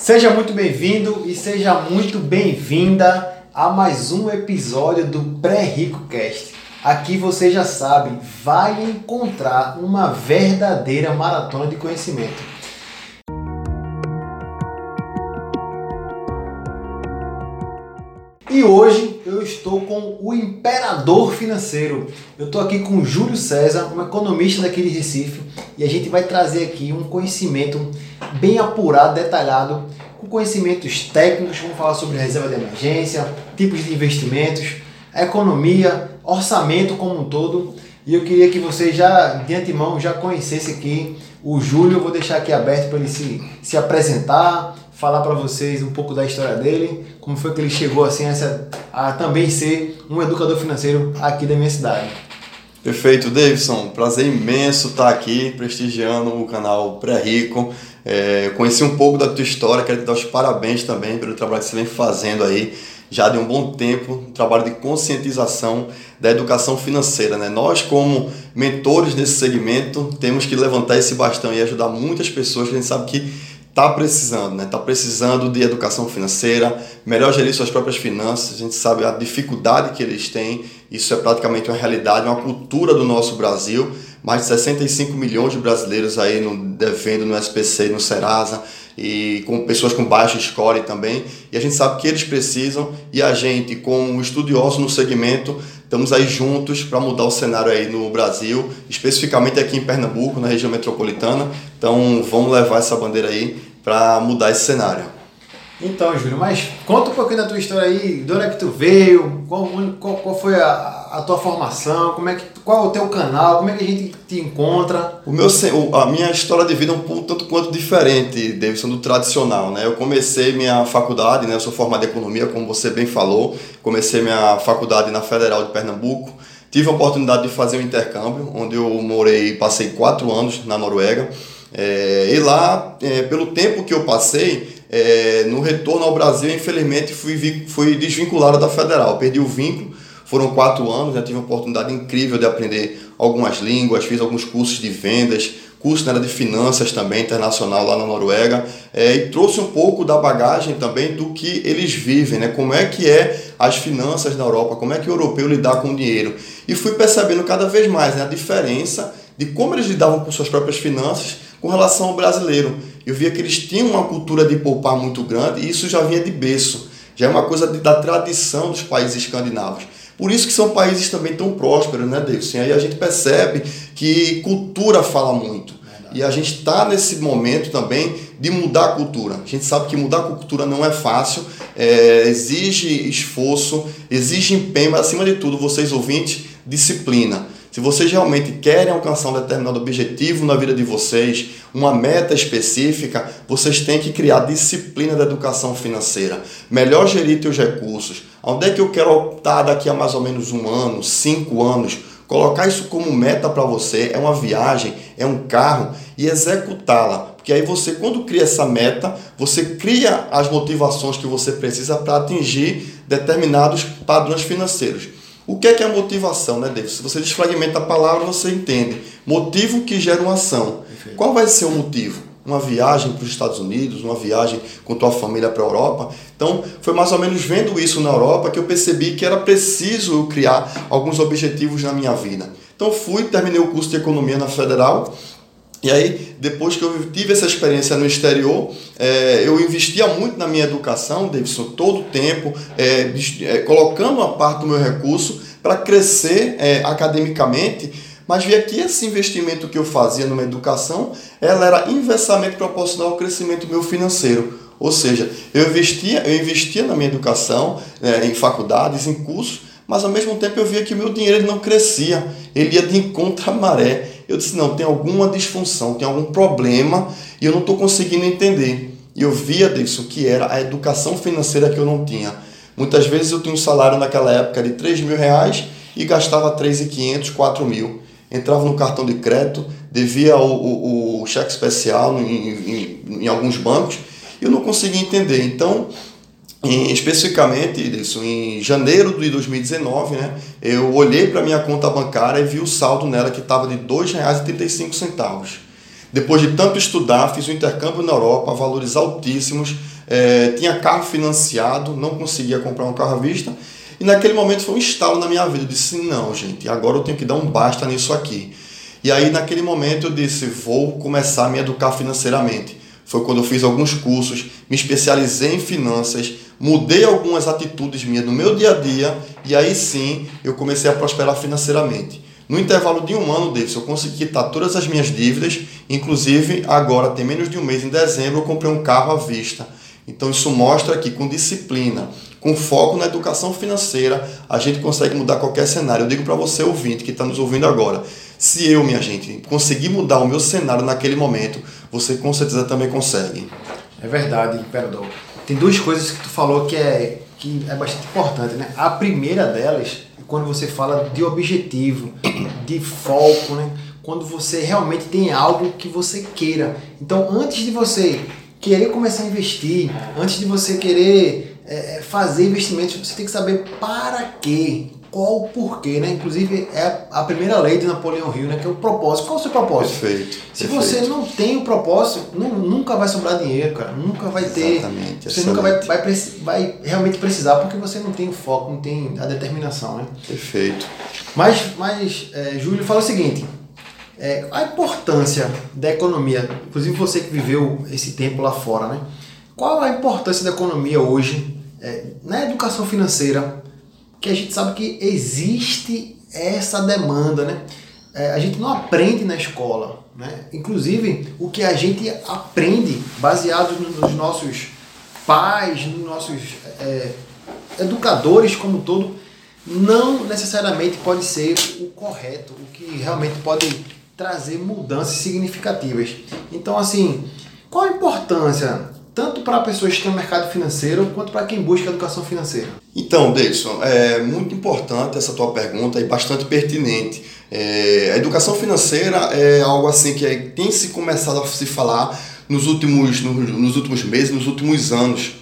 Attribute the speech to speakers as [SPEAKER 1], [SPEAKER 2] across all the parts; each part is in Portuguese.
[SPEAKER 1] Seja muito bem-vindo e seja muito bem-vinda a mais um episódio do Pré-Rico Cast. Aqui você já sabe, vai encontrar uma verdadeira maratona de conhecimento. E hoje eu estou com o imperador financeiro. Eu estou aqui com Júlio César, um economista daqui de Recife, e a gente vai trazer aqui um conhecimento bem apurado, detalhado, com conhecimentos técnicos, vamos falar sobre reserva de emergência, tipos de investimentos, economia, orçamento como um todo. E eu queria que você já, de antemão, já conhecesse aqui o Júlio. Eu vou deixar aqui aberto para ele se, se apresentar, falar para vocês um pouco da história dele, como foi que ele chegou assim a, essa, a também ser um educador financeiro aqui da minha cidade.
[SPEAKER 2] Perfeito, Davidson. Prazer imenso estar aqui prestigiando o canal Pré-Rico. É, conheci um pouco da tua história, quero te dar os parabéns também pelo trabalho que você vem fazendo aí já de um bom tempo, um trabalho de conscientização da educação financeira. Né? Nós, como mentores nesse segmento, temos que levantar esse bastão e ajudar muitas pessoas a gente sabe que está precisando, né? Está precisando de educação financeira, melhor gerir suas próprias finanças. A gente sabe a dificuldade que eles têm. Isso é praticamente uma realidade, uma cultura do nosso Brasil. Mais de 65 milhões de brasileiros aí no, devendo no SPC no Serasa e com pessoas com baixa score também. E a gente sabe que eles precisam e a gente, como estudioso no segmento, estamos aí juntos para mudar o cenário aí no Brasil, especificamente aqui em Pernambuco, na região metropolitana. Então vamos levar essa bandeira aí para mudar esse cenário.
[SPEAKER 1] Então, Júlio, mas conta um pouquinho da tua história aí, de onde é que tu veio, qual, qual, qual foi a, a tua formação, como é que, qual é o teu canal, como é que a gente te encontra?
[SPEAKER 2] O meu, a minha história de vida é um tanto quanto diferente, Davidson, do tradicional, né? Eu comecei minha faculdade, né? Eu sou formado em economia, como você bem falou, comecei minha faculdade na Federal de Pernambuco, tive a oportunidade de fazer um intercâmbio, onde eu morei, passei quatro anos na Noruega, é, e lá, é, pelo tempo que eu passei, é, no retorno ao Brasil, infelizmente, fui, fui desvinculado da Federal. Perdi o vínculo, foram quatro anos, já tive uma oportunidade incrível de aprender algumas línguas, fiz alguns cursos de vendas, curso né, de finanças também, internacional lá na Noruega, é, e trouxe um pouco da bagagem também do que eles vivem, né, como é que é as finanças na Europa, como é que o europeu lidar com o dinheiro. E fui percebendo cada vez mais né, a diferença de como eles lidavam com suas próprias finanças com relação ao brasileiro. Eu via que eles tinham uma cultura de poupar muito grande e isso já vinha de berço, já é uma coisa de, da tradição dos países escandinavos. Por isso que são países também tão prósperos, né, Davidson? E aí a gente percebe que cultura fala muito. Verdade. E a gente está nesse momento também de mudar a cultura. A gente sabe que mudar a cultura não é fácil, é, exige esforço, exige empenho, mas acima de tudo, vocês ouvintes, disciplina. Se vocês realmente querem alcançar um determinado objetivo na vida de vocês, uma meta específica, vocês têm que criar disciplina da educação financeira. Melhor gerir seus recursos. Onde é que eu quero estar daqui a mais ou menos um ano, cinco anos? Colocar isso como meta para você é uma viagem, é um carro e executá-la. Porque aí você, quando cria essa meta, você cria as motivações que você precisa para atingir determinados padrões financeiros. O que é que é motivação, né, David? Se você desfragmenta a palavra, você entende. Motivo que gera uma ação. Perfeito. Qual vai ser o motivo? Uma viagem para os Estados Unidos, uma viagem com tua família para a Europa. Então, foi mais ou menos vendo isso na Europa que eu percebi que era preciso eu criar alguns objetivos na minha vida. Então, fui, terminei o curso de economia na Federal e aí, depois que eu tive essa experiência no exterior, é, eu investia muito na minha educação, Davidson, todo o tempo, é, é, colocando uma parte do meu recurso para crescer é, academicamente, mas via que esse investimento que eu fazia numa educação, ela era inversamente proporcional ao crescimento meu financeiro. Ou seja, eu investia, eu investia na minha educação, é, em faculdades, em cursos, mas ao mesmo tempo eu via que o meu dinheiro não crescia, ele ia de encontro à maré. Eu disse: não, tem alguma disfunção, tem algum problema e eu não estou conseguindo entender. E eu via disso que era a educação financeira que eu não tinha. Muitas vezes eu tinha um salário naquela época de 3 mil reais e gastava 3.500, 4 mil. Entrava no cartão de crédito, devia o, o, o cheque especial em, em, em alguns bancos eu não conseguia entender. Então, em, especificamente isso em janeiro de 2019, né, eu olhei para minha conta bancária e vi o saldo nela que estava de R$ 2,35. Depois de tanto estudar, fiz um intercâmbio na Europa, valores altíssimos, é, tinha carro financiado, não conseguia comprar um carro à vista. E naquele momento foi um estalo na minha vida. Eu disse: não, gente, agora eu tenho que dar um basta nisso aqui. E aí, naquele momento, eu disse: vou começar a me educar financeiramente. Foi quando eu fiz alguns cursos, me especializei em finanças, mudei algumas atitudes minhas no meu dia a dia e aí sim eu comecei a prosperar financeiramente. No intervalo de um ano, Davis, eu consegui quitar todas as minhas dívidas, inclusive agora, tem menos de um mês, em dezembro, eu comprei um carro à vista. Então isso mostra que com disciplina, com foco na educação financeira, a gente consegue mudar qualquer cenário. Eu digo para você, ouvinte, que está nos ouvindo agora, se eu, minha gente, conseguir mudar o meu cenário naquele momento, você com certeza também consegue.
[SPEAKER 1] É verdade, Imperador. Tem duas coisas que tu falou que é, que é bastante importante, né? A primeira delas, quando você fala de objetivo, de foco, né? Quando você realmente tem algo que você queira. Então, antes de você querer começar a investir, antes de você querer é, fazer investimentos, você tem que saber para quê qual o porquê, né? Inclusive é a primeira lei de Napoleão Hill, né? Que é o propósito. Qual é o seu propósito?
[SPEAKER 2] Perfeito.
[SPEAKER 1] Se
[SPEAKER 2] perfeito.
[SPEAKER 1] você não tem o propósito, não, nunca vai sobrar dinheiro, cara. Nunca vai ter.
[SPEAKER 2] Exatamente,
[SPEAKER 1] Você
[SPEAKER 2] excelente.
[SPEAKER 1] nunca vai, vai, vai realmente precisar porque você não tem o foco, não tem a determinação, né?
[SPEAKER 2] Perfeito.
[SPEAKER 1] Mas, mas é, Júlio fala o seguinte: é, a importância da economia, inclusive você que viveu esse tempo lá fora, né? Qual a importância da economia hoje é, na educação financeira? Que a gente sabe que existe essa demanda, né? É, a gente não aprende na escola, né? Inclusive o que a gente aprende baseado nos nossos pais, nos nossos é, educadores como todo, não necessariamente pode ser o correto, o que realmente pode trazer mudanças significativas. Então, assim, qual a importância tanto para pessoas que têm mercado financeiro quanto para quem busca educação financeira?
[SPEAKER 2] Então, Davidson, é muito importante essa tua pergunta e bastante pertinente. É, a educação financeira é algo assim que é, tem se começado a se falar nos últimos, nos, nos últimos meses, nos últimos anos.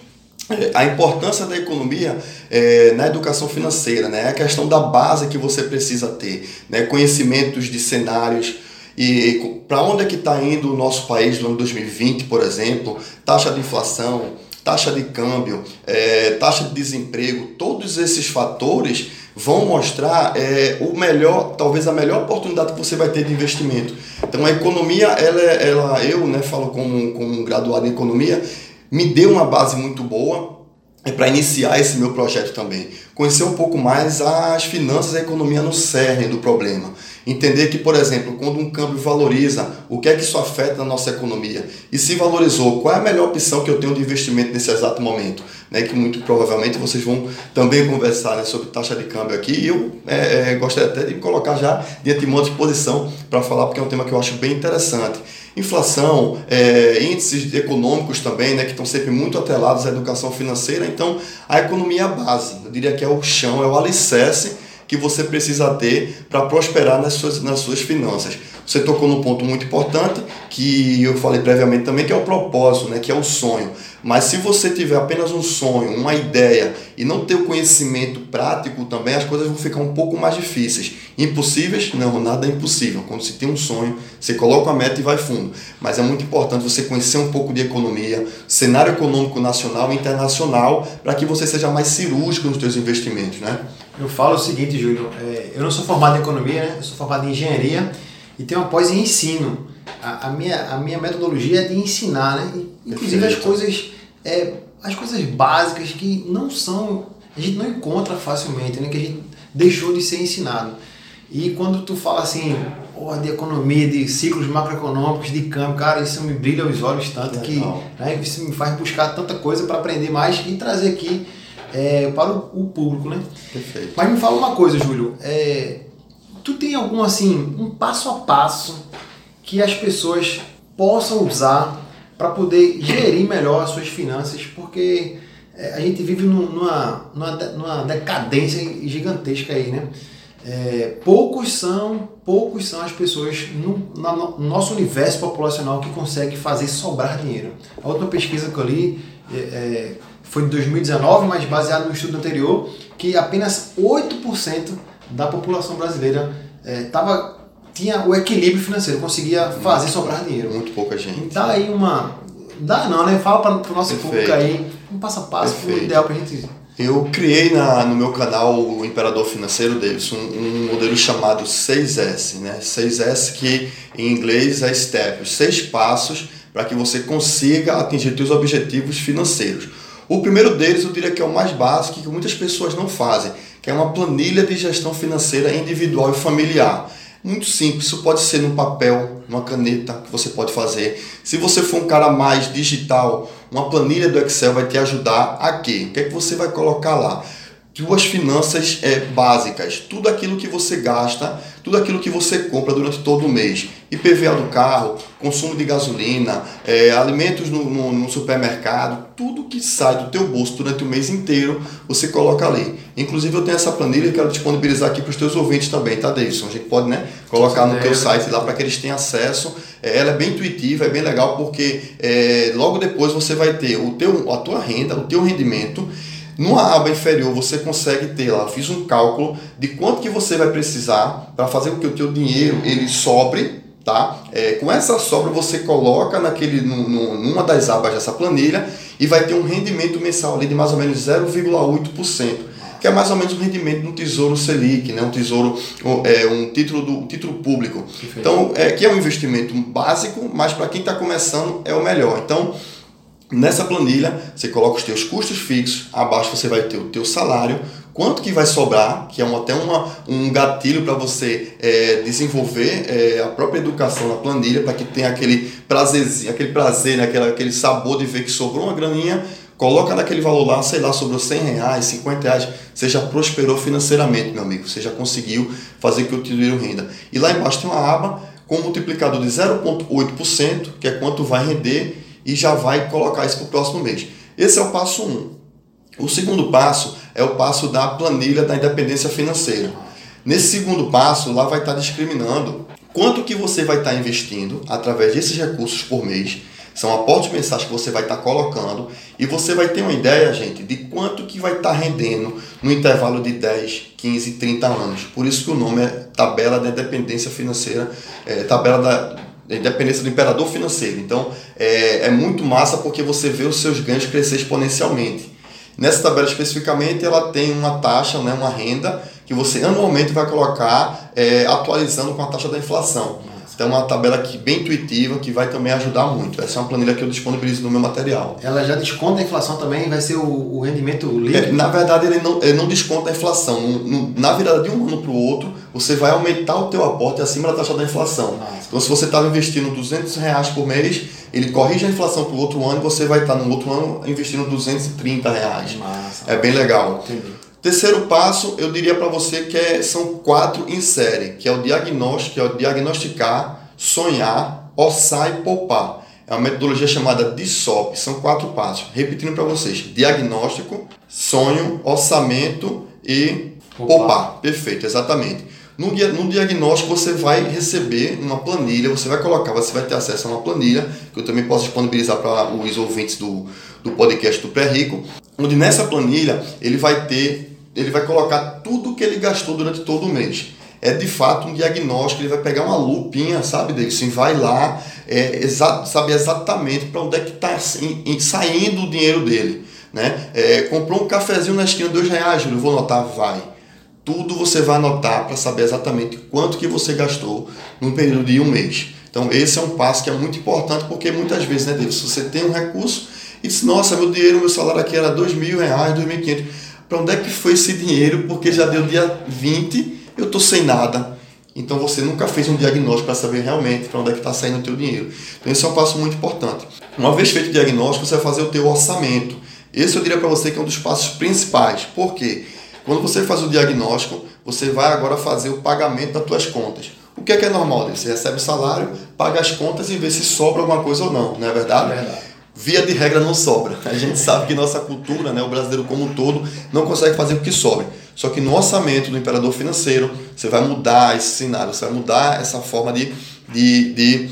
[SPEAKER 2] É, a importância da economia é, na educação financeira, né? a questão da base que você precisa ter, né? conhecimentos de cenários, e para onde é que está indo o nosso país no ano 2020, por exemplo? Taxa de inflação, taxa de câmbio, é, taxa de desemprego, todos esses fatores vão mostrar é, o melhor, talvez a melhor oportunidade que você vai ter de investimento. Então a economia, ela, ela eu né, falo como, como um graduado em economia, me deu uma base muito boa é para iniciar esse meu projeto também. Conhecer um pouco mais as finanças e a economia no cerne do problema. Entender que, por exemplo, quando um câmbio valoriza, o que é que isso afeta na nossa economia? E se valorizou, qual é a melhor opção que eu tenho de investimento nesse exato momento? Né, que muito provavelmente vocês vão também conversar né, sobre taxa de câmbio aqui. E eu é, é, gostaria até de colocar já de antemão à disposição para falar, porque é um tema que eu acho bem interessante inflação, é, índices econômicos também, né, que estão sempre muito atrelados à educação financeira. Então, a economia é a base, eu diria que é o chão, é o alicerce que você precisa ter para prosperar nas suas, nas suas finanças. Você tocou num ponto muito importante, que eu falei previamente também, que é o propósito, né, que é o sonho. Mas se você tiver apenas um sonho, uma ideia e não ter o conhecimento prático também, as coisas vão ficar um pouco mais difíceis. Impossíveis? Não, nada é impossível. Quando você tem um sonho, você coloca a meta e vai fundo. Mas é muito importante você conhecer um pouco de economia, cenário econômico nacional e internacional, para que você seja mais cirúrgico nos seus investimentos, né?
[SPEAKER 1] Eu falo o seguinte, Júlio, é, eu não sou formado em economia, né? eu sou formado em engenharia e tenho uma pós em ensino. A, a, minha, a minha metodologia é de ensinar, né? Inclusive as coisas, é, as coisas básicas que não são, a gente não encontra facilmente, né? Que a gente deixou de ser ensinado. E quando tu fala assim, oh, de economia, de ciclos macroeconômicos, de câmbio, cara, isso me brilha os olhos tanto que né, isso me faz buscar tanta coisa para aprender mais e trazer aqui é, para o, o, público, né?
[SPEAKER 2] Perfeito.
[SPEAKER 1] Mas me fala uma coisa, Júlio, é, tu tem algum assim, um passo a passo que as pessoas possam usar para poder gerir melhor as suas finanças, porque é, a gente vive numa, numa, decadência gigantesca aí, né? É, poucos são poucos são as pessoas no, no, nosso universo populacional que conseguem fazer sobrar dinheiro. A última pesquisa que eu li é, é foi de 2019, mas baseado no estudo anterior, que apenas 8% da população brasileira é, tava, tinha o equilíbrio financeiro, conseguia fazer sobrar dinheiro.
[SPEAKER 2] Muito pouca gente.
[SPEAKER 1] Então aí uma Dá não, né? Fala para o nosso Perfeito. público aí um passo a passo, o ideal para gente
[SPEAKER 2] eu criei na, no meu canal o Imperador Financeiro Davis um, um, modelo chamado 6S, né? 6S que em inglês é STEP, os seis passos para que você consiga atingir seus objetivos financeiros. O primeiro deles eu diria que é o mais básico que muitas pessoas não fazem, que é uma planilha de gestão financeira individual e familiar. Muito simples, isso pode ser no papel, numa caneta que você pode fazer. Se você for um cara mais digital, uma planilha do Excel vai te ajudar a quê? O que é que você vai colocar lá? Tuas finanças é, básicas, tudo aquilo que você gasta, tudo aquilo que você compra durante todo o mês. IPVA do carro, consumo de gasolina, é, alimentos no, no, no, supermercado, tudo que sai do teu bolso durante o mês inteiro, você coloca ali. Inclusive eu tenho essa planilha e quero disponibilizar aqui para os teus ouvintes também, tá, Davidson? A gente pode né, colocar no teu site lá para que eles tenham acesso. É, ela é bem intuitiva, é bem legal porque é, logo depois você vai ter o teu, a tua renda, o teu rendimento numa aba inferior você consegue ter lá, eu fiz um cálculo de quanto que você vai precisar para fazer com que o teu dinheiro ele sobre, tá? É, com essa sobra você coloca naquele, no, no, numa das abas dessa planilha e vai ter um rendimento mensal ali de mais ou menos 0,8% que é mais ou menos o rendimento do Tesouro Selic, né? um tesouro, é, um título do um título público. Então, é, que é um investimento básico, mas para quem está começando é o melhor. Então, Nessa planilha, você coloca os teus custos fixos, abaixo você vai ter o teu salário, quanto que vai sobrar, que é um, até uma, um gatilho para você é, desenvolver é, a própria educação na planilha, para que tenha aquele prazerzinho, aquele prazer, né, aquele, aquele sabor de ver que sobrou uma graninha, coloca naquele valor lá, sei lá, sobrou 100 reais, 50 reais, você já prosperou financeiramente, meu amigo, você já conseguiu fazer que o dinheiro renda. E lá embaixo tem uma aba com um multiplicador de 0,8%, que é quanto vai render e já vai colocar isso para o próximo mês. Esse é o passo 1. Um. O segundo passo é o passo da planilha da independência financeira. Nesse segundo passo, lá vai estar discriminando quanto que você vai estar investindo através desses recursos por mês. São aportes mensais que você vai estar colocando e você vai ter uma ideia, gente, de quanto que vai estar rendendo no intervalo de 10, 15, 30 anos. Por isso que o nome é tabela da independência financeira, é, tabela da independência do imperador financeiro. Então é, é muito massa porque você vê os seus ganhos crescer exponencialmente. Nessa tabela especificamente, ela tem uma taxa, né, uma renda, que você anualmente vai colocar é, atualizando com a taxa da inflação. Então é uma tabela aqui bem intuitiva que vai também ajudar muito. Essa é uma planilha que eu disponibilizo no meu material.
[SPEAKER 1] Ela já desconta a inflação também? Vai ser o, o rendimento líquido?
[SPEAKER 2] É, na verdade, ele não, ele não desconta a inflação. No, no, na virada de um ano para o outro, você vai aumentar o teu aporte acima da taxa da inflação. Nossa. Então, se você estava investindo 200 reais por mês, ele corrige a inflação para o outro ano e você vai estar no outro ano investindo 230 reais. Massa. É bem legal. Entendi. Terceiro passo, eu diria para você que é, são quatro em série, que é o diagnóstico, que é o diagnosticar, sonhar, orçar e poupar. É uma metodologia chamada DISOP, são quatro passos. Repetindo para vocês: diagnóstico, sonho, orçamento e poupar. poupar. Perfeito, exatamente. No, no diagnóstico você vai receber uma planilha, você vai colocar, você vai ter acesso a uma planilha, que eu também posso disponibilizar para os ouvintes do, do podcast do Pré-Rico, onde nessa planilha ele vai ter ele vai colocar tudo que ele gastou durante todo o mês. É de fato um diagnóstico, ele vai pegar uma lupinha, sabe, Davidson? Vai lá, é, exa sabe exatamente para onde é que está saindo o dinheiro dele. Né? É, comprou um cafezinho na esquina, dois reais, Júlio, vou anotar, vai. Tudo você vai anotar para saber exatamente quanto que você gastou num período de um mês. Então esse é um passo que é muito importante porque muitas vezes, né, Davidson, você tem um recurso e diz, nossa, meu dinheiro, meu salário aqui era dois mil reais, dois mil quinhentos para onde é que foi esse dinheiro, porque já deu dia 20, eu estou sem nada. Então você nunca fez um diagnóstico para saber realmente para onde é que está saindo o teu dinheiro. Então esse é um passo muito importante. Uma vez feito o diagnóstico, você vai fazer o teu orçamento. Esse eu diria para você que é um dos passos principais. Por quê? Quando você faz o diagnóstico, você vai agora fazer o pagamento das tuas contas. O que é que é normal? Você recebe o salário, paga as contas e vê se sobra alguma coisa ou não, não é verdade? É verdade via de regra não sobra. A gente sabe que nossa cultura, né, o brasileiro como um todo, não consegue fazer o que sobra. Só que no orçamento do imperador financeiro, você vai mudar esse cenário, você vai mudar essa forma de, de, de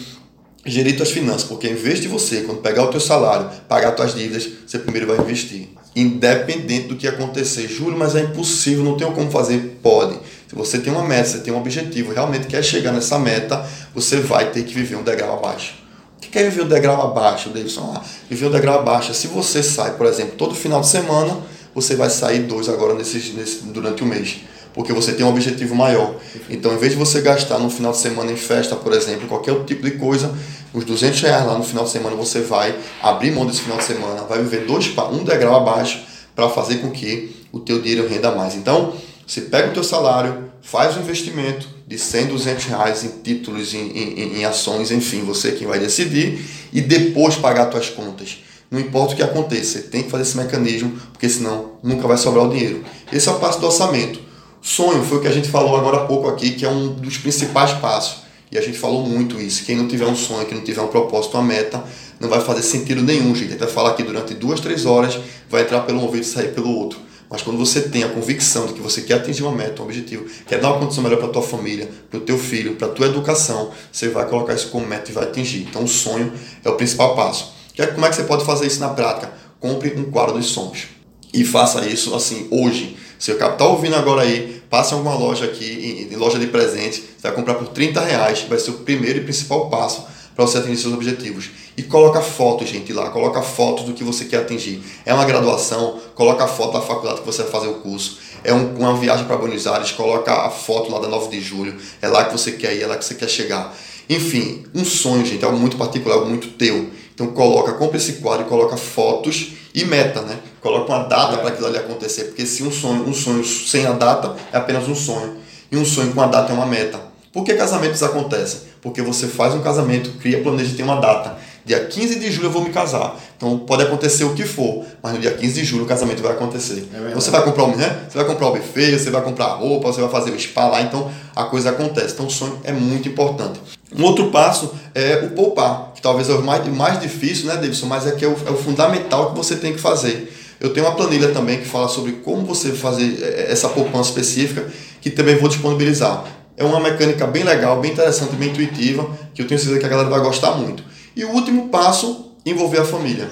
[SPEAKER 2] gerir suas finanças, porque em vez de você, quando pegar o teu salário, pagar suas dívidas, você primeiro vai investir. Independente do que acontecer. Júlio, mas é impossível, não tenho como fazer. Pode. Se você tem uma meta, você tem um objetivo, realmente quer chegar nessa meta, você vai ter que viver um degrau abaixo. O que quer viver um degrau abaixo, Davidson? Ah, viver um degrau abaixo. Se você sai, por exemplo, todo final de semana, você vai sair dois agora nesse, nesse, durante o mês. Porque você tem um objetivo maior. Então, em vez de você gastar no final de semana em festa, por exemplo, qualquer outro tipo de coisa, os 200 reais lá no final de semana você vai abrir mão desse final de semana, vai viver dois, um degrau abaixo para fazer com que o teu dinheiro renda mais. Então, você pega o teu salário, faz um investimento de 100, 200 reais em títulos, em, em, em ações, enfim, você é quem vai decidir, e depois pagar suas contas. Não importa o que aconteça, você tem que fazer esse mecanismo, porque senão nunca vai sobrar o dinheiro. Esse é o passo do orçamento. Sonho foi o que a gente falou agora há pouco aqui, que é um dos principais passos. E a gente falou muito isso. Quem não tiver um sonho, quem não tiver um propósito, uma meta, não vai fazer sentido nenhum, gente. A gente falar aqui durante duas, três horas, vai entrar pelo um ouvido e sair pelo outro. Mas quando você tem a convicção de que você quer atingir uma meta, um objetivo, quer dar uma condição melhor para tua família, para o teu filho, para tua educação, você vai colocar isso como meta e vai atingir. Então o sonho é o principal passo. Como é que você pode fazer isso na prática? Compre um quadro dos sonhos. E faça isso assim hoje. Se o capital ouvindo agora aí, passe em alguma loja aqui, em loja de presente, você vai comprar por 30 reais, vai ser o primeiro e principal passo para você atingir seus objetivos. E coloca fotos, gente, lá. Coloca fotos do que você quer atingir. É uma graduação, coloca a foto da faculdade que você vai fazer o curso. É um, uma viagem para Buenos Aires, coloca a foto lá da 9 de julho. É lá que você quer ir, é lá que você quer chegar. Enfim, um sonho, gente, é algo muito particular, algo muito teu. Então coloca, compra esse quadro e coloca fotos e meta, né? Coloca uma data é. para aquilo ali acontecer, porque se um sonho, um sonho sem a data é apenas um sonho e um sonho com a data é uma meta. Por que casamentos acontecem? Porque você faz um casamento, cria, planeja, tem uma data. Dia 15 de julho eu vou me casar. Então pode acontecer o que for, mas no dia 15 de julho o casamento vai acontecer. É você vai comprar o, né? Você vai comprar o buffet, você vai comprar roupa, você vai fazer o spa lá, então a coisa acontece. Então o sonho é muito importante. Um outro passo é o poupar, que talvez é o mais, mais difícil, né, Davidson? Mas é que é o, é o fundamental que você tem que fazer. Eu tenho uma planilha também que fala sobre como você fazer é, essa poupança específica, que também vou disponibilizar. É uma mecânica bem legal, bem interessante, bem intuitiva, que eu tenho certeza que a galera vai gostar muito. E o último passo, envolver a família.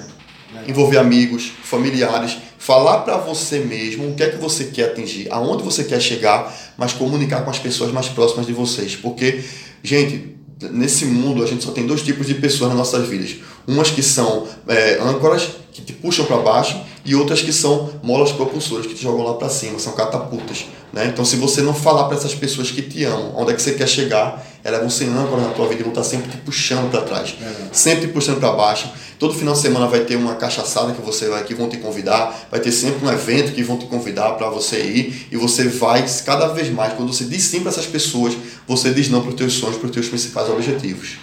[SPEAKER 2] Envolver amigos, familiares, falar para você mesmo o que é que você quer atingir, aonde você quer chegar, mas comunicar com as pessoas mais próximas de vocês. Porque, gente, nesse mundo a gente só tem dois tipos de pessoas nas nossas vidas. Umas que são é, âncoras, que te puxam para baixo, e outras que são molas propulsoras, que te jogam lá para cima, são catapultas. Né? Então, se você não falar para essas pessoas que te amam, onde é que você quer chegar, elas vão ser âncoras na tua vida e vão estar sempre te puxando para trás, é. sempre te puxando para baixo. Todo final de semana vai ter uma cachaçada que você vai que vão te convidar, vai ter sempre um evento que vão te convidar para você ir e você vai cada vez mais. Quando você diz sim para essas pessoas, você diz não para os teus sonhos, para os teus principais objetivos.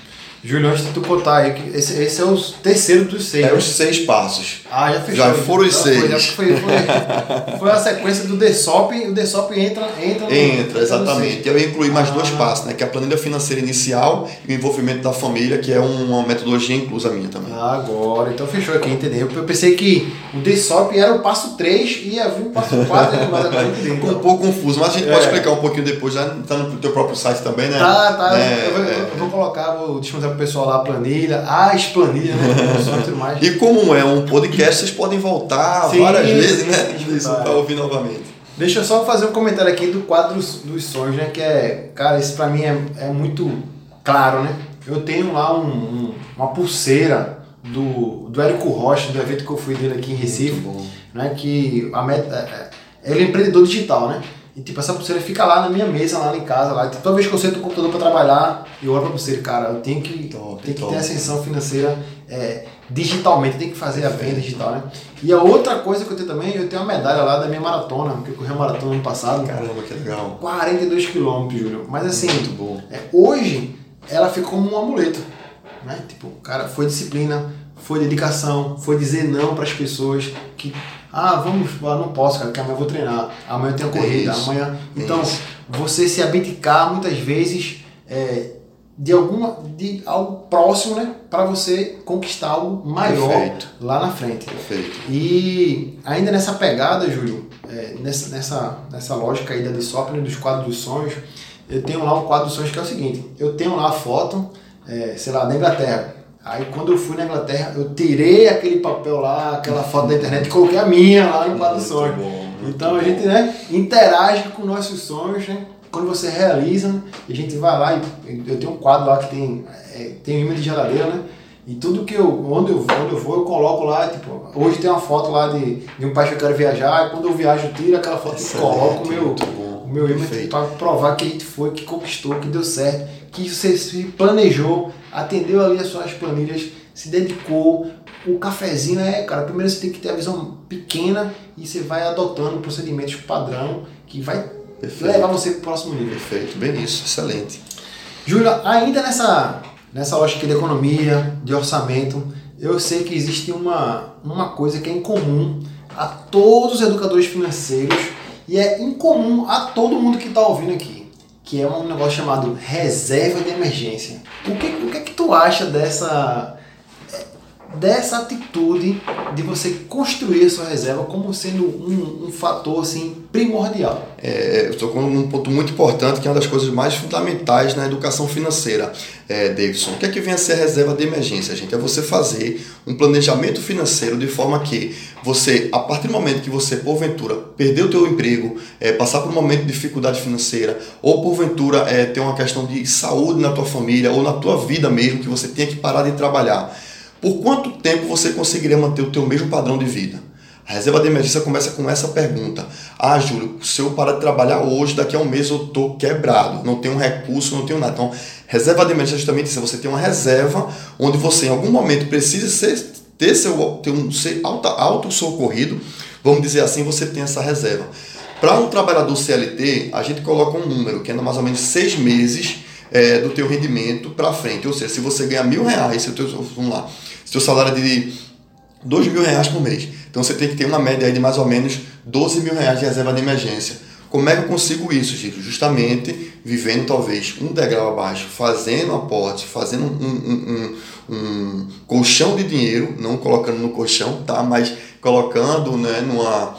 [SPEAKER 1] Júlio, antes de tu contar aí, esse, esse é o terceiro dos seis.
[SPEAKER 2] É os seis passos.
[SPEAKER 1] Ah, já fechou.
[SPEAKER 2] Já foram os seis.
[SPEAKER 1] Foi, foi, foi, foi, a sequência do DSOP, o DSOP entra, entra
[SPEAKER 2] no, Entra, exatamente. Eu incluí mais ah. dois passos, né? Que é a planilha financeira inicial e o envolvimento da família, que é uma metodologia inclusa minha também.
[SPEAKER 1] Ah, agora, então fechou aqui, entendeu? Eu pensei que o DSOP era o passo 3 e ia vir o passo 4, né? mas agora
[SPEAKER 2] entendi. Ficou um pouco confuso, mas a gente é. pode explicar um pouquinho depois, já tá no teu próprio site também, né?
[SPEAKER 1] Tá, tá. É, eu, vou, eu, vou, colocar, vou disponibilizar pro pessoal lá a planilha, as planilhas, né? e tudo mais.
[SPEAKER 2] E como é um podcast, vocês podem voltar Sim, várias vezes, né? Para ouvir novamente.
[SPEAKER 1] Deixa eu só fazer um comentário aqui do quadro dos sonhos, né? Que é, cara, isso pra mim é, é muito claro, né? Eu tenho lá um, um, uma pulseira do, do Érico Rocha, do evento que eu fui dele aqui em Recife, né? Que a meta, é, é, ele é empreendedor digital, né? E tipo, essa pulseira fica lá na minha mesa, lá em casa. Lá. Toda vez que eu sento no computador para trabalhar, eu olho pra pulseira, cara, eu tenho que, top, tenho que ter ascensão financeira é, digitalmente, tem que fazer a venda digital, né? E a outra coisa que eu tenho também, eu tenho uma medalha lá da minha maratona, que eu corri a maratona ano passado.
[SPEAKER 2] Caramba, que legal.
[SPEAKER 1] 42 quilômetros, Júlio. Mas assim, Muito bom. É, hoje ela ficou como um amuleto. Né? Tipo, cara, foi disciplina, foi dedicação, foi dizer não para as pessoas que ah, vamos, ah, não posso, cara, porque amanhã eu vou treinar, amanhã eu tenho corrida, isso, amanhã. Então, você se abdicar muitas vezes é, de alguma de algo próximo, né, para você conquistar algo maior Perfeito. lá na frente.
[SPEAKER 2] Perfeito.
[SPEAKER 1] E ainda nessa pegada, Júlio, é, nessa, nessa, nessa lógica aí da Dissop, dos quadros dos sonhos, eu tenho lá um quadro dos sonhos que é o seguinte: eu tenho lá a foto, é, sei lá, da Inglaterra Aí quando eu fui na Inglaterra, eu tirei aquele papel lá, aquela foto da internet e coloquei a minha lá no quadro do sonho. Bom, então a gente né, interage com nossos sonhos, né? Quando você realiza, a gente vai lá e eu tenho um quadro lá que tem, é, tem imã de geladeira, né? E tudo que eu, onde eu, onde eu vou, eu coloco lá, tipo, hoje tem uma foto lá de, de um país que eu quero viajar, e quando eu viajo, eu tiro aquela foto Excelente, e coloco o meu, o meu imã para provar que a gente foi, que conquistou, que deu certo, que você se planejou, atendeu ali as suas planilhas, se dedicou. O cafezinho é, cara, primeiro você tem que ter a visão pequena e você vai adotando procedimentos padrão que vai Perfeito. levar você para o próximo nível.
[SPEAKER 2] Perfeito, bem isso, excelente.
[SPEAKER 1] Júlio, ainda nessa, nessa lógica de economia, de orçamento, eu sei que existe uma, uma coisa que é incomum a todos os educadores financeiros e é incomum a todo mundo que está ouvindo aqui, que é um negócio chamado reserva de emergência. O que, o que é que tu acha dessa dessa atitude de você construir a sua reserva como sendo um, um fator assim primordial.
[SPEAKER 2] É, eu estou com um ponto muito importante que é uma das coisas mais fundamentais na educação financeira, é, Davidson. O que é que vem a ser a reserva de emergência, gente? É você fazer um planejamento financeiro de forma que você, a partir do momento que você, porventura, perdeu o teu emprego, é, passar por um momento de dificuldade financeira, ou porventura é, ter uma questão de saúde na tua família, ou na tua vida mesmo, que você tenha que parar de trabalhar, por quanto tempo você conseguiria manter o teu mesmo padrão de vida? A reserva de emergência começa com essa pergunta. Ah, Júlio, se eu parar de trabalhar hoje, daqui a um mês eu estou quebrado, não tenho recurso, não tenho nada. Então, reserva de emergência é justamente isso. Você tem uma reserva onde você, em algum momento, precisa ser, ter, seu, ter um, ser auto, auto-socorrido. Vamos dizer assim, você tem essa reserva. Para um trabalhador CLT, a gente coloca um número, que é mais ou menos seis meses é, do teu rendimento para frente. Ou seja, se você ganhar mil reais, se teu, vamos lá, seu salário é de 2 mil reais por mês. Então você tem que ter uma média aí de mais ou menos 12 mil reais de reserva de emergência. Como é que eu consigo isso, Giro? Justamente vivendo talvez um degrau abaixo, fazendo aporte, fazendo um, um, um, um, colchão de dinheiro, não colocando no colchão, tá? Mas colocando né, numa,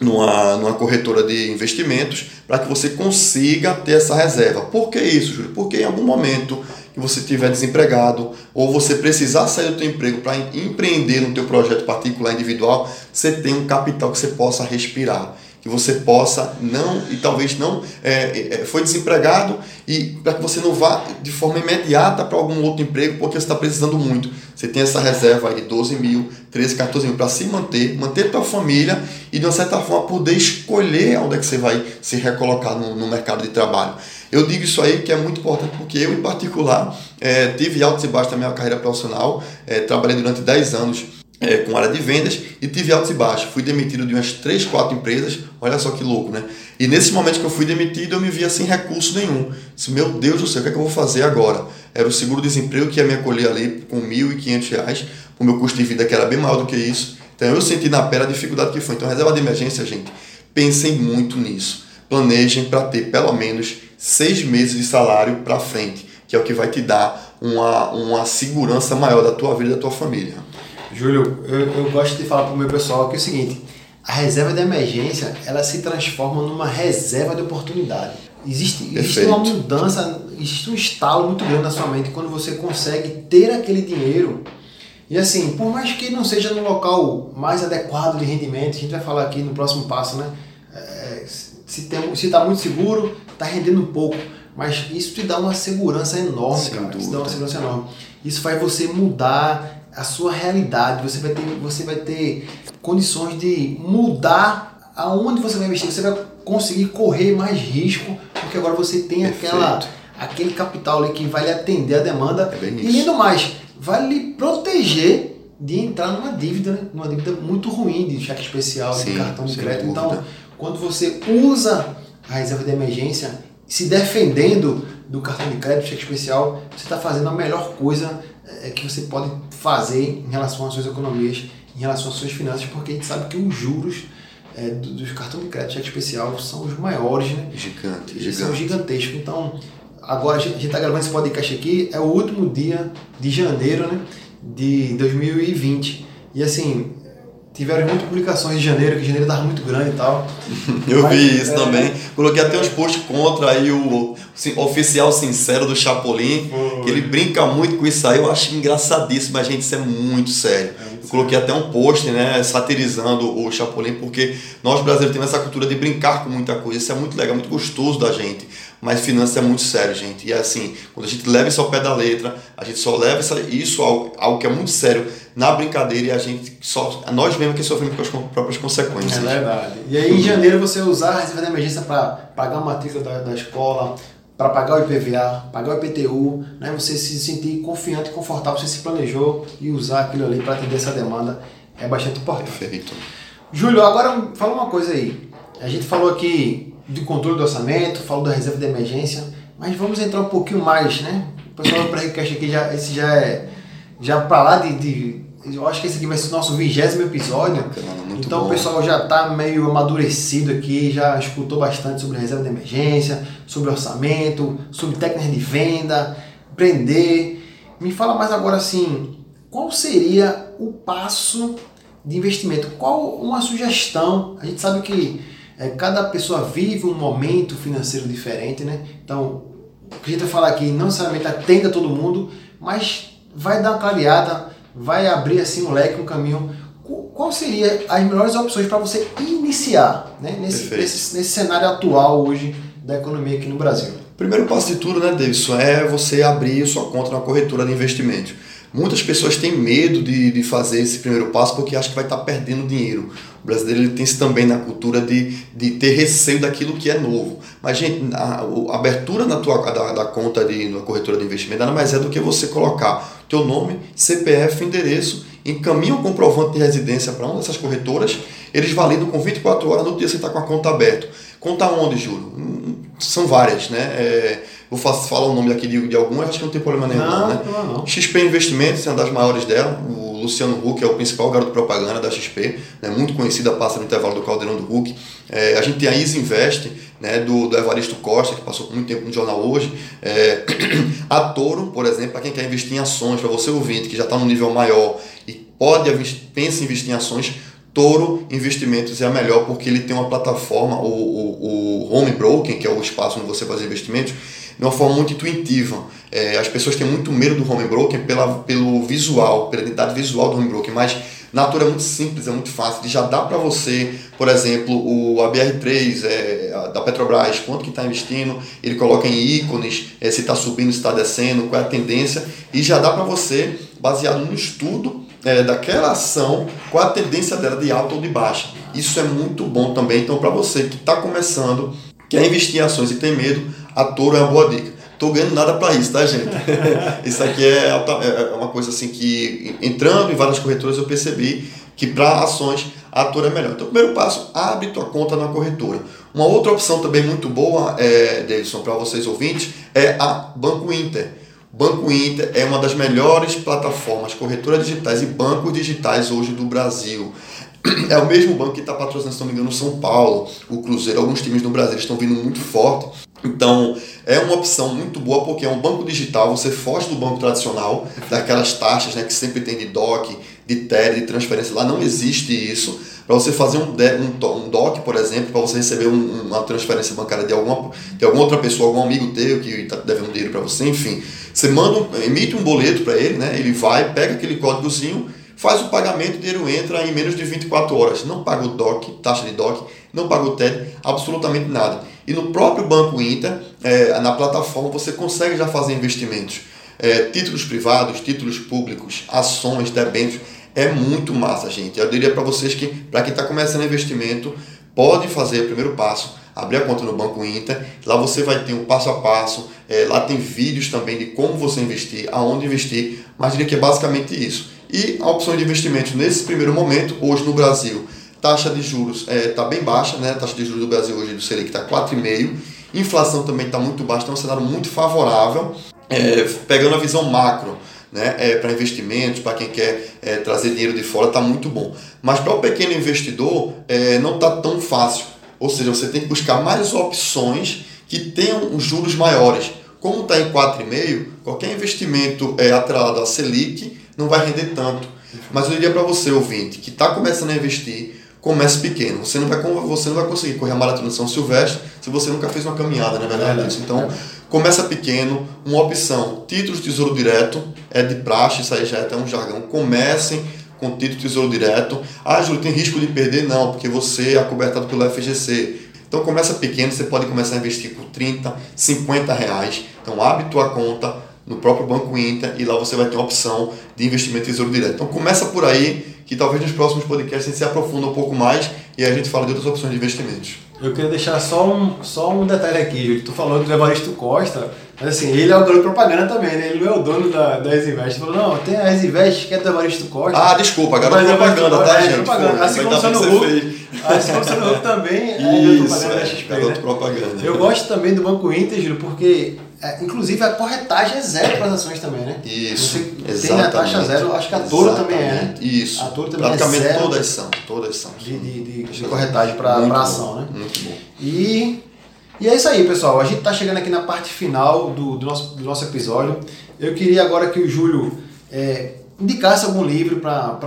[SPEAKER 2] numa, numa corretora de investimentos para que você consiga ter essa reserva. Por que isso, Júlio? Porque em algum momento que você estiver desempregado ou você precisar sair do teu emprego para empreender no teu projeto particular individual, você tem um capital que você possa respirar que você possa não e talvez não é, é, foi desempregado e para que você não vá de forma imediata para algum outro emprego porque você está precisando muito. Você tem essa reserva aí 12 mil 13 14 mil para se manter manter tua família e de uma certa forma poder escolher onde é que você vai se recolocar no, no mercado de trabalho. Eu digo isso aí que é muito importante porque eu em particular é, tive altos e baixos na minha carreira profissional é, trabalhei durante 10 anos é, com área de vendas e tive altos e baixos. Fui demitido de umas 3, 4 empresas, olha só que louco, né? E nesse momento que eu fui demitido, eu me via sem recurso nenhum. Disse, meu Deus do céu, o que é que eu vou fazer agora? Era o seguro-desemprego que ia me acolher ali com R$ 1.500, o meu custo de vida que era bem maior do que isso. Então eu senti na pele a dificuldade que foi. Então, reserva de emergência, gente, pensem muito nisso. Planejem para ter pelo menos seis meses de salário para frente, que é o que vai te dar uma, uma segurança maior da tua vida e da tua família.
[SPEAKER 1] Júlio, eu, eu gosto de falar para o meu pessoal que é o seguinte: a reserva de emergência ela se transforma numa reserva de oportunidade. Existe, existe uma mudança, existe um estalo muito grande na sua mente quando você consegue ter aquele dinheiro. E assim, por mais que não seja no local mais adequado de rendimento, a gente vai falar aqui no próximo passo, né? É, se está muito seguro, está rendendo um pouco. Mas isso te dá uma segurança enorme, Sem cara. Dúvida. Isso dá uma segurança enorme. Isso faz você mudar a sua realidade, você vai ter, você vai ter condições de mudar aonde você vai investir, você vai conseguir correr mais risco, porque agora você tem aquela, aquele capital ali que vai lhe atender a demanda é e ainda mais, vai lhe proteger de entrar numa dívida, né? numa dívida muito ruim de cheque especial, Sim, de cartão de crédito. Então, quando você usa a reserva de emergência, se defendendo do cartão de crédito, cheque especial, você está fazendo a melhor coisa que você pode fazer em relação às suas economias, em relação às suas finanças, porque a gente sabe que os juros é, dos cartões de crédito cheque especial são os maiores, né?
[SPEAKER 2] Gigante,
[SPEAKER 1] gigante. São gigantescos. Então, agora a gente está gravando esse podcast aqui, é o último dia de janeiro né, de 2020. E assim, tiveram muitas publicações de janeiro, que janeiro estava muito grande e tal.
[SPEAKER 2] Eu Mas, vi isso é... também. Coloquei até uns posts contra aí o oficial sincero do Chapolin, Foi. que ele brinca muito com isso aí. Eu acho engraçadíssimo, mas gente, isso é muito sério. É muito eu coloquei sério. até um post, né, satirizando o Chapolin, porque nós brasileiros temos essa cultura de brincar com muita coisa. Isso é muito legal, muito gostoso da gente. Mas finanças é muito sério, gente. E é assim, quando a gente leva isso ao pé da letra, a gente só leva isso ao, algo que é muito sério na brincadeira e a gente só. Nós mesmos que sofremos com as próprias consequências.
[SPEAKER 1] É verdade. E aí em janeiro você usar a reserva de emergência para pagar a matrícula da, da escola, para pagar o IPVA, pagar o IPTU, né? você se sentir confiante confortável, você se planejou e usar aquilo ali para atender essa demanda é bastante importante.
[SPEAKER 2] Perfeito.
[SPEAKER 1] Júlio, agora fala uma coisa aí. A gente falou aqui do controle do orçamento, falou da reserva de emergência, mas vamos entrar um pouquinho mais, né? O pessoal do Pré-Request aqui, já, esse já é já para lá de, de, Eu acho que esse aqui vai ser o nosso vigésimo episódio. então bom. o pessoal já está meio amadurecido aqui, já escutou bastante sobre reserva de emergência, sobre orçamento, sobre técnicas de venda, empreender. Me fala mais agora assim, qual seria o passo de investimento? Qual uma sugestão? A gente sabe que é, cada pessoa vive um momento financeiro diferente, né? Então, o que a gente vai falar aqui não necessariamente atenda todo mundo, mas vai dar uma clareada, vai abrir assim um leque, um caminho. Qual seria as melhores opções para você iniciar né? nesse, nesse, nesse cenário atual hoje da economia aqui no Brasil?
[SPEAKER 2] Primeiro passo de tudo, né, Davidson, é você abrir sua conta na corretora de investimento. Muitas pessoas têm medo de, de fazer esse primeiro passo porque acham que vai estar perdendo dinheiro. O brasileiro ele tem isso também na cultura de, de ter receio daquilo que é novo. Mas, gente, a, a abertura na tua, da, da conta de, na corretora de investimento nada mais é do que você colocar teu nome, CPF, endereço, encaminha o comprovante de residência para uma dessas corretoras, eles validam com 24 horas no dia você está com a conta aberta. Conta onde, Júlio? Hum, são várias, né? É, vou falar o nome aqui de, de algumas, acho que não tem problema nenhum,
[SPEAKER 1] não,
[SPEAKER 2] né?
[SPEAKER 1] Não, não.
[SPEAKER 2] XP Investimentos é uma das maiores dela. O Luciano Huck é o principal garoto propaganda da XP, né? muito conhecida, passa no intervalo do Caldeirão do Huck. É, a gente tem a Easy Invest, né? do, do Evaristo Costa, que passou muito tempo no jornal hoje. É, a Toro, por exemplo, para quem quer investir em ações, para você ouvinte que já está no nível maior e pode pensa em investir em ações, Toro Investimentos é a melhor porque ele tem uma plataforma, o, o, o Home Broking, que é o espaço onde você faz investimentos, de uma forma muito intuitiva. É, as pessoas têm muito medo do home broker pela, pelo visual, pela identidade visual do home broker, mas na Natura é muito simples, é muito fácil. E já dá para você, por exemplo, o ABR3 é, da Petrobras, quanto que está investindo, ele coloca em ícones, é, se está subindo, se está descendo, qual é a tendência, e já dá para você, baseado no estudo é, daquela ação, qual a tendência dela de alta ou de baixa. Isso é muito bom também. Então, para você que está começando, quer investir em ações e tem medo, a Toro é uma boa dica. Tô ganhando nada para isso, tá, gente? isso aqui é, é, é uma coisa assim que, entrando em várias corretoras, eu percebi que para ações a Toro é melhor. Então, primeiro passo, abre tua conta na corretora. Uma outra opção também muito boa, é, Davidson, para vocês ouvintes, é a Banco Inter. Banco Inter é uma das melhores plataformas corretoras digitais e bancos digitais hoje do Brasil. É o mesmo banco que está patrocinando, se não me engano, o São Paulo, o Cruzeiro, alguns times no Brasil estão vindo muito forte. Então, é uma opção muito boa porque é um banco digital, você foge do banco tradicional, daquelas taxas né, que sempre tem de DOC, de TED, de transferência. Lá não existe isso. Para você fazer um, um, um DOC, por exemplo, para você receber um, uma transferência bancária de alguma, de alguma outra pessoa, algum amigo teu que está devendo dinheiro para você, enfim. Você manda, emite um boleto para ele, né? ele vai, pega aquele códigozinho faz o pagamento, o dinheiro entra em menos de 24 horas. Não paga o DOC, taxa de DOC, não paga o TED, absolutamente nada. E no próprio Banco Inter, é, na plataforma, você consegue já fazer investimentos. É, títulos privados, títulos públicos, ações, debêntures. É muito massa, gente. Eu diria para vocês que, para quem está começando investimento, pode fazer o primeiro passo, abrir a conta no Banco Inter. Lá você vai ter um passo a passo. É, lá tem vídeos também de como você investir, aonde investir. Mas diria que é basicamente isso. E a opção de investimento nesse primeiro momento, hoje no Brasil, taxa de juros está é, tá bem baixa, né? A taxa de juros do Brasil hoje do Selic está 4,5%, inflação também está muito baixa, então é um cenário muito favorável. É, pegando a visão macro, né, é, para investimentos, para quem quer é, trazer dinheiro de fora, está muito bom. Mas para o pequeno investidor, é, não está tão fácil. Ou seja, você tem que buscar mais opções que tenham juros maiores. Como está em 4,5%, qualquer investimento é, atrelado a Selic não vai render tanto. Mas eu diria para você, ouvinte, que está começando a investir, comece pequeno. Você não, vai, você não vai conseguir correr a maratona de São Silvestre se você nunca fez uma caminhada, não é verdade? É, então, é. começa pequeno, uma opção, títulos de tesouro direto, é de praxe, isso aí já é até um jargão. Comecem com título de tesouro direto. Ah, Júlio, tem risco de perder? Não, porque você é acobertado pelo FGC Então começa pequeno, você pode começar a investir com 30, 50 reais. Então abre tua conta no próprio Banco Inter e lá você vai ter uma opção de investimento em tesouro direto. Então começa por aí, que talvez nos próximos podcasts a gente se aprofunda um pouco mais e a gente fala de outras opções de investimentos.
[SPEAKER 1] Eu queria deixar só um, só um detalhe aqui, Júlio. Tu falou do Evaristo Costa, mas assim, ele é o garoto propaganda também, né? Ele não é o dono da, da Exinvest. Ele falou, não, tem a Exinvest que é do Evaristo Costa.
[SPEAKER 2] Ah, desculpa, garoto é propaganda, tá, é, gente?
[SPEAKER 1] Propaganda. Assim como você no Hulk, assim como você no Hulk também é
[SPEAKER 2] Isso, propaganda é, da XP, né? propaganda.
[SPEAKER 1] Eu gosto também do Banco Inter, Júlio, porque é, inclusive a corretagem é zero para as ações também, né?
[SPEAKER 2] Isso.
[SPEAKER 1] Você tem a taxa zero, acho que a Toro também é, né?
[SPEAKER 2] Isso.
[SPEAKER 1] A Toro também
[SPEAKER 2] Praticamente
[SPEAKER 1] é zero
[SPEAKER 2] todas são, todas são.
[SPEAKER 1] De, de, de, de corretagem para a ação, né?
[SPEAKER 2] Muito bom.
[SPEAKER 1] E, e é isso aí, pessoal. A gente está chegando aqui na parte final do, do, nosso, do nosso episódio. Eu queria agora que o Júlio é, indicasse algum livro para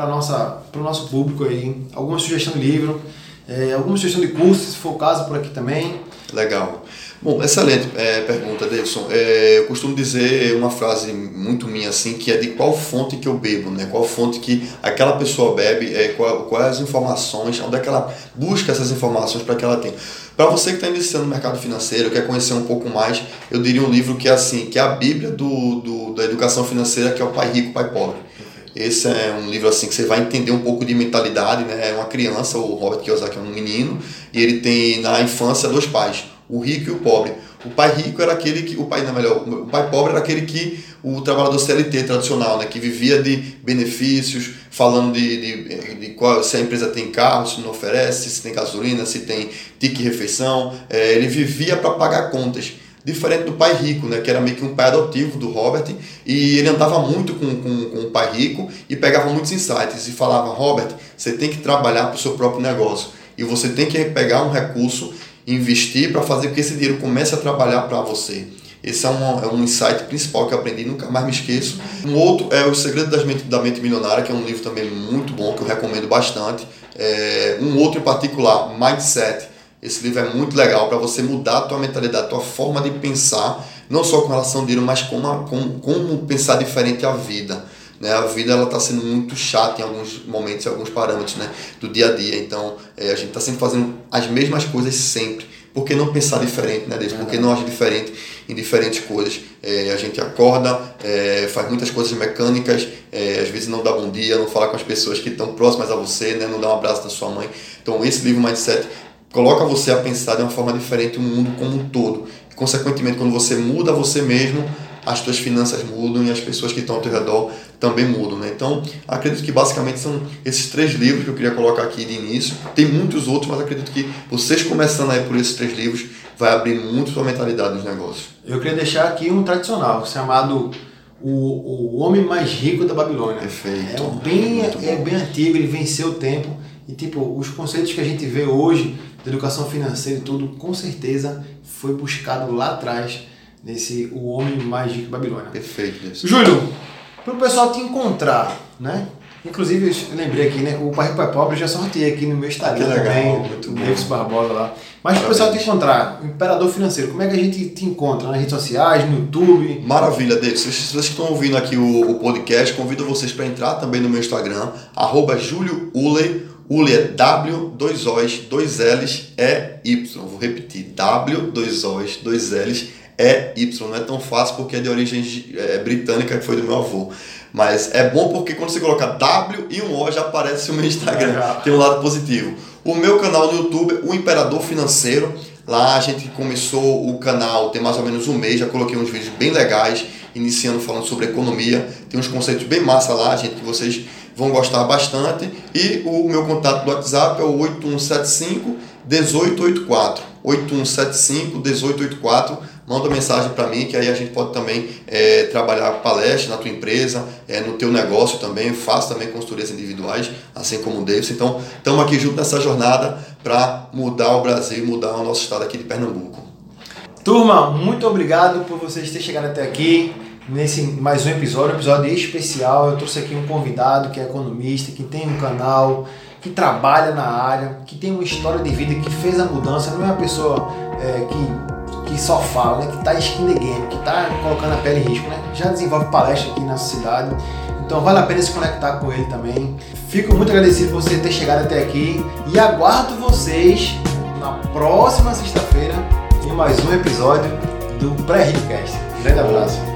[SPEAKER 1] o nosso público aí, alguma sugestão de livro, é, alguma sugestão de curso, se for o caso, por aqui também.
[SPEAKER 2] Legal. Bom, excelente é, pergunta, Davidson. É, eu costumo dizer uma frase muito minha assim, que é de qual fonte que eu bebo, né? Qual fonte que aquela pessoa bebe, é, qual, quais as informações, onde é que ela busca essas informações para que ela tenha. Para você que está iniciando no mercado financeiro, quer conhecer um pouco mais, eu diria um livro que é assim, que é a Bíblia do, do da educação financeira, que é o Pai Rico, Pai Pobre. Esse é um livro assim que você vai entender um pouco de mentalidade, né? É uma criança, o Robert Kiyosaki é um menino, e ele tem na infância dois pais o rico e o pobre. O pai rico era aquele que, o pai não melhor, o pai pobre era aquele que o trabalhador CLT tradicional, né, que vivia de benefícios, falando de, de, de qual, se a empresa tem carro, se não oferece, se tem gasolina, se tem tique refeição, é, ele vivia para pagar contas. Diferente do pai rico, né, que era meio que um pai adotivo do Robert, e ele andava muito com, com, com o pai rico e pegava muitos insights e falava: Robert, você tem que trabalhar para o seu próprio negócio e você tem que pegar um recurso investir para fazer com que esse dinheiro comece a trabalhar para você. Esse é um, é um insight principal que eu aprendi, nunca mais me esqueço. Um outro é O Segredo das Mente, da Mente Milionária, que é um livro também muito bom, que eu recomendo bastante. É, um outro em particular, Mindset. Esse livro é muito legal para você mudar a tua mentalidade, a tua forma de pensar, não só com relação ao dinheiro, mas como, como, como pensar diferente a vida. Né? A vida ela está sendo muito chata em alguns momentos, em alguns parâmetros né? do dia a dia. Então é, a gente está sempre fazendo as mesmas coisas sempre. Por que não pensar diferente, né, Deus? Por que não agir diferente em diferentes coisas? É, a gente acorda, é, faz muitas coisas mecânicas, é, às vezes não dá bom dia, não fala com as pessoas que estão próximas a você, né, não dá um abraço da sua mãe. Então, esse livro Mindset coloca você a pensar de uma forma diferente o mundo como um todo. E, consequentemente, quando você muda você mesmo, as tuas finanças mudam e as pessoas que estão ao teu redor também mudam. Né? Então, acredito que basicamente são esses três livros que eu queria colocar aqui de início. Tem muitos outros, mas acredito que vocês começando aí por esses três livros vai abrir muito sua mentalidade nos negócios.
[SPEAKER 1] Eu queria deixar aqui um tradicional chamado o, o Homem Mais Rico da Babilônia.
[SPEAKER 2] Perfeito.
[SPEAKER 1] É bem, é bem antigo, ele venceu o tempo. E tipo, os conceitos que a gente vê hoje de educação financeira e tudo, com certeza foi buscado lá atrás nesse O Homem Mais Rico da Babilônia.
[SPEAKER 2] Perfeito. Isso.
[SPEAKER 1] Júlio, para o pessoal te encontrar, né? Inclusive, eu lembrei aqui, né? O Pai Rico Pai Pobre já sorteei aqui no meu Instagram
[SPEAKER 2] que legal,
[SPEAKER 1] também,
[SPEAKER 2] muito
[SPEAKER 1] o Davis Barbosa lá. Mas para o pessoal te encontrar, Imperador Financeiro, como é que a gente te encontra? Nas redes sociais, no YouTube?
[SPEAKER 2] Maravilha, David. Se vocês estão ouvindo aqui o, o podcast, convido vocês para entrar também no meu Instagram, arroba Júlio Ule. Ule é W, dois O's, dois L's, E, Y. Vou repetir, W, dois O's, dois L's, é Y, não é tão fácil porque é de origem é, britânica, que foi do meu avô. Mas é bom porque quando você coloca W e um O já aparece o meu Instagram, tem um lado positivo. O meu canal no YouTube, O Imperador Financeiro, lá a gente começou o canal tem mais ou menos um mês, já coloquei uns vídeos bem legais, iniciando falando sobre economia, tem uns conceitos bem massa lá, gente, que vocês vão gostar bastante. E o meu contato do WhatsApp é o 8175 1884. 8175 1884 manda mensagem para mim, que aí a gente pode também é, trabalhar palestra na tua empresa, é, no teu negócio também, faço também consultorias individuais, assim como o Davis. Então, estamos aqui junto nessa jornada para mudar o Brasil, mudar o nosso estado aqui de Pernambuco.
[SPEAKER 1] Turma, muito obrigado por vocês terem chegado até aqui nesse mais um episódio, um episódio especial. Eu trouxe aqui um convidado que é economista, que tem um canal, que trabalha na área, que tem uma história de vida, que fez a mudança, não é uma pessoa é, que que só fala, né? que está skin the game, que está colocando a pele em risco, né? já desenvolve palestra aqui na cidade. Então vale a pena se conectar com ele também. Fico muito agradecido por você ter chegado até aqui e aguardo vocês na próxima sexta-feira em mais um episódio do Pré-Rincast. Grande abraço.